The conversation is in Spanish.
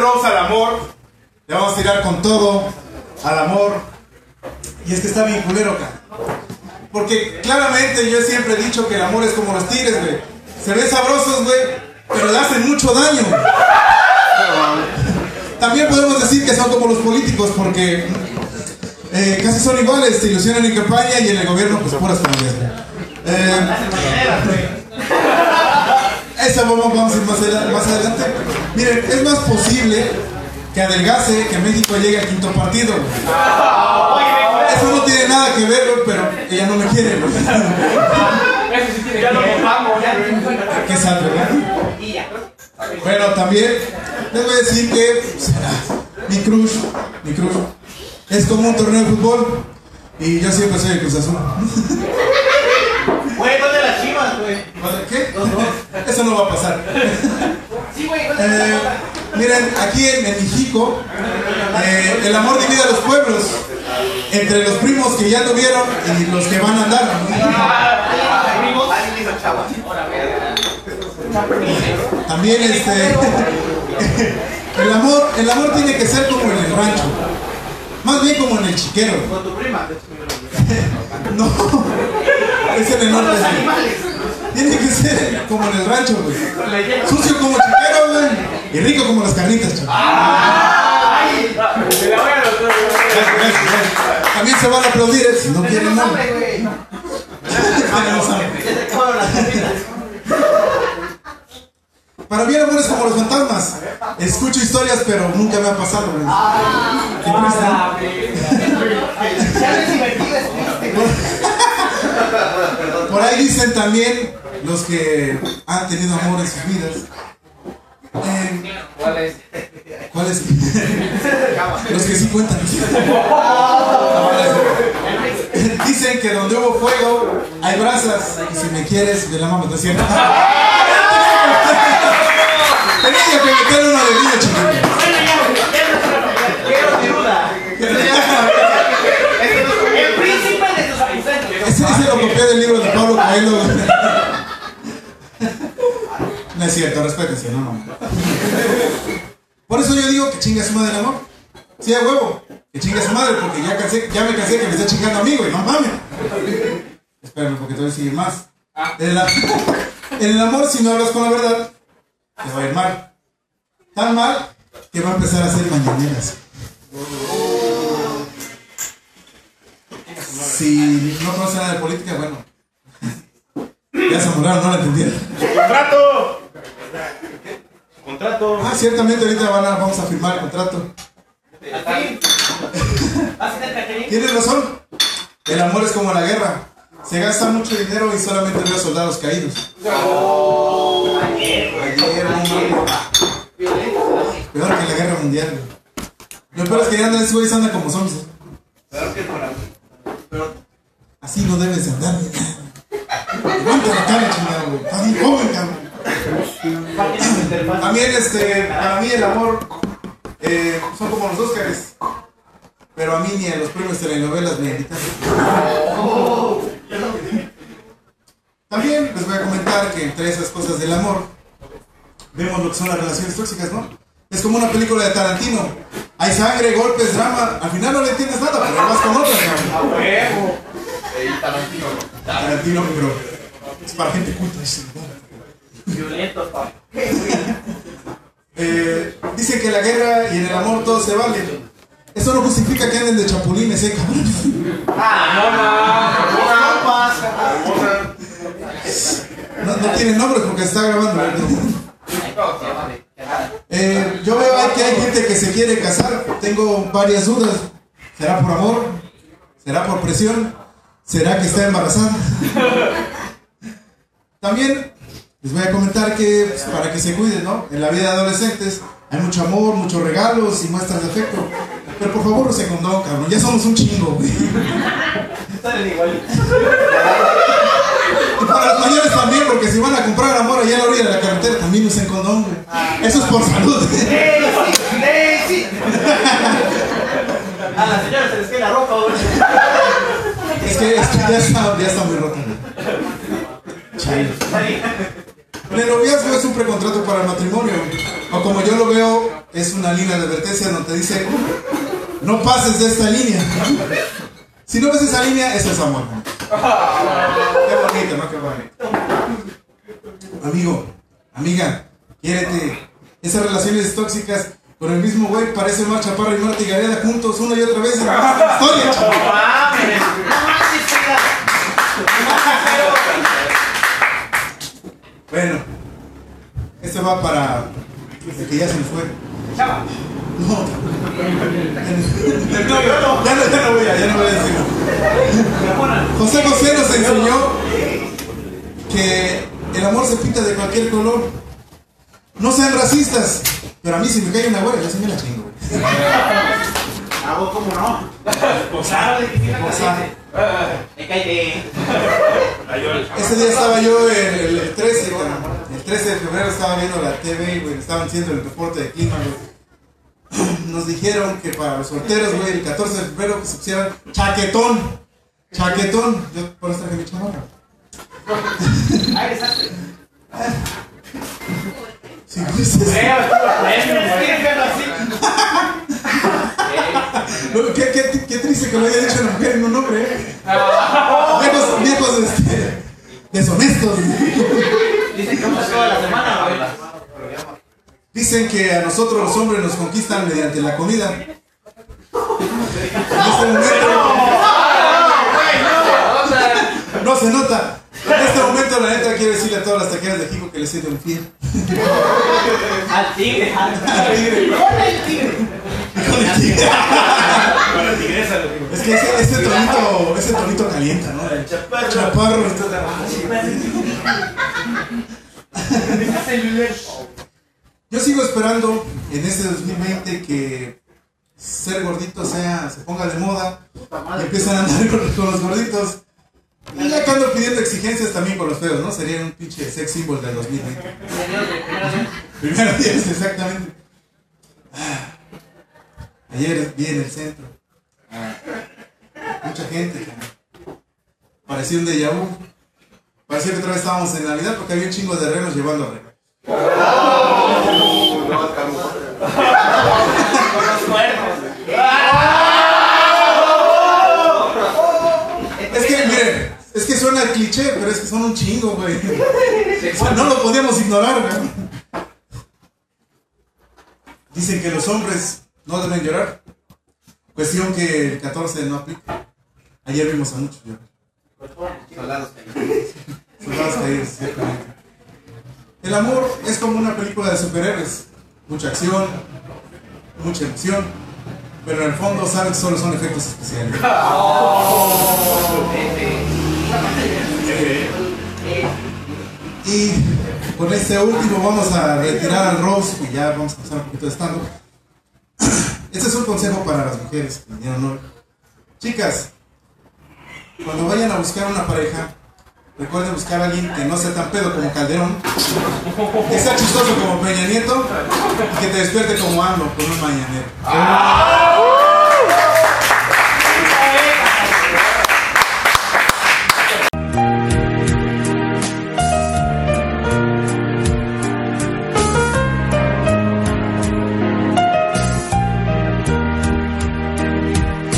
Rose al amor. Le vamos a tirar con todo al amor. Y es que está bien culero acá. Porque claramente yo siempre he dicho que el amor es como los tigres, güey. Se ven sabrosos, güey, pero le hacen mucho daño. También podemos decir que son como los políticos porque eh, casi son iguales, se ilusionan en campaña y en el gobierno pues puras familias. Eh, eso vamos, vamos a ir más, adela- más adelante. Miren, es más posible que adelgace que México llegue al quinto partido. Eso no tiene nada que ver, pero ella no me quiere. güey. Ya lo votamos, ya. Qué sad, ¿verdad? Bueno, también les voy a decir que mi crush, mi crush, es como un torneo de fútbol y yo siempre soy el Cruz Azul. Güey, ¿dónde las chivas, güey? ¿Qué? Eso no va a pasar. Sí, güey, Eh, miren, aquí en, en México, eh, el amor divide a los pueblos entre los primos que ya tuvieron y los que van a andar. También este el amor, el amor tiene que ser como en el rancho. Más bien como en el chiquero. Con tu prima. No, es en el norte. Tiene que ser como en el rancho, güey. Sucio como chiquero, güey. Y rico como las carnitas, chaval. Se la voy a los dos, güey. También se van a aplaudir eh, si no quieren nada. carnitas. Para mí el amor es como los fantasmas. Escucho historias, pero nunca me ha pasado, güey. Güey. Por ahí dicen también los que han tenido amor en sus vidas. Eh, ¿Cuál es? ¿Cuáles? los que sí cuentan. Dicen que donde hubo fuego hay brasas. Y si me quieres, me la mamo, ¿no es cierto? Tenía que meter uno de niño chiquito. Cierto, respétese, no, no. Por eso yo digo que chinga su madre el amor. Sí, a huevo. Que chinga su madre, porque ya, cansé, ya me cansé que me esté chingando a mí, güey. No mames. Espérame, porque te voy a decir más. En, la- en el amor, si no hablas con la verdad, te va a ir mal. Tan mal que va a empezar a hacer mañaneras. Si no conoce nada de política, bueno. Ya se muraron, no la entendieron. ¡Contrato! ¡Contrato! Ah, ciertamente ahorita van a- vamos a firmar el contrato. Tienes razón. El amor es como la guerra. Se gasta mucho dinero y solamente veo soldados caídos. Ayer, no mames. Peor que la guerra mundial. Lo peor es que ya andan esos güeyes andan como zombies. Peor que por Pero Así no debes de andar. Levanta la cara, chingado, güey. Estás bien joven, cabrón. También, este, para mí el amor eh, son como los Óscares. Pero a mí ni a los premios telenovelas me invitan. También les voy a comentar que entre esas cosas del amor, vemos lo que son las relaciones tóxicas, ¿no? Es como una película de Tarantino. Hay sangre, golpes, drama. Al final no le entiendes nada, pero vas con otra, cabrón. huevo. Tarantino, pero es para gente culta. Violentos, papá. Eh, dice que en la guerra y en el amor todo se vale. Eso no justifica que anden de chapulines, eh, cabrón. No, no tiene nombre porque se está grabando. Eh, yo veo que hay gente que se quiere casar. Tengo varias dudas. ¿Será por amor? ¿Será por presión? ¿Será que está embarazada? También les voy a comentar que pues, para que se cuiden, ¿no? En la vida de adolescentes hay mucho amor, muchos regalos y muestras de afecto. Pero por favor, usen condón, cabrón. Ya somos un chingo, güey. Igual. Y para los mayores también, porque si van a comprar amor allá a la orilla de la carretera, también usen condón, güey. Eso es por salud. ¡Daisy! A la señora se les cae la ropa, güey. Es que, es que ya, está, ya está muy rota, güey. Chale. El noviazgo es un precontrato para el matrimonio. O como yo lo veo, es una línea de advertencia donde te dice, no pases de esta línea. Si no ves esa línea, eso es amor. Qué bonito, ¿no? Qué bonito. Amigo, amiga, quiérete. Esas relaciones tóxicas con el mismo güey parece Mar Chaparro y Marta y Gareda juntos una y otra vez en la historia, chaval. No mames. No manches, chica. Bueno, este va para el que ya se me fue. Chava. No, ya no, ya no, ya no voy a, ya no voy a decirlo. José José nos enseñó que el amor se pinta de cualquier color. No sean racistas, pero a mí si me cae una güera, yo sí me la chingo. vos cómo no. Posar, Posar. Ese día estaba yo el, el- el 13, cabrón. el 13 de febrero estaba viendo la TV, güey, estaban haciendo el reporte de clima, güey. Nos dijeron que para los solteros, güey, el 14 de febrero que se pusieran chaquetón. Chaquetón. Yo por eso traje mi chamarra. Sí, pues, qué, qué- qué triste que lo haya Dicen que a nosotros los hombres nos conquistan mediante la comida. En este momento. No se nota. En este momento, la neta, quiero decirle a todas las taqueras de Jico que les siento infiel. Al tigre. Al tigre. Con el tigre. Con el tigre. Con la tigresa, lo Es que ese, ese tonito, ese tonito calienta, ¿no? El chaparro. Chaparro. Yo sigo esperando en este 2020 que ser gordito sea, se ponga de moda y empiezan a andar con, con los gorditos. Y ya que ando pidiendo exigencias también con los feos, ¿no? Sería un pinche sex symbol del 2020. Primero días, exactamente. Ah, Ayer vi en el centro. Mucha gente. cabrón. Parecía un déjà vu. Parecía que otra vez estábamos en Navidad porque había un chingo de renos llevando a renos. Es que, miren, es que suena cliché, pero es que son un chingo, güey. O sea, no lo podíamos ignorar, güey. Dicen que los hombres no deben llorar. Cuestión que el 14 no aplica. Ayer vimos a muchos llorar. Soldados. Soldados caídos, ciertamente. El amor es como una película de superhéroes. Mucha acción, mucha emoción, pero en el fondo saben que solo son efectos especiales. Y con este último vamos a retirar al Rose y ya vamos a pasar un poquito de stand Este es un consejo para las mujeres que vinieron hoy. Chicas, cuando vayan a buscar una pareja, recuerden buscar a alguien que no sea tan pedo como Calderón, que sea chistoso como Peña Nieto y que te despierte como AMLO con un mañanero.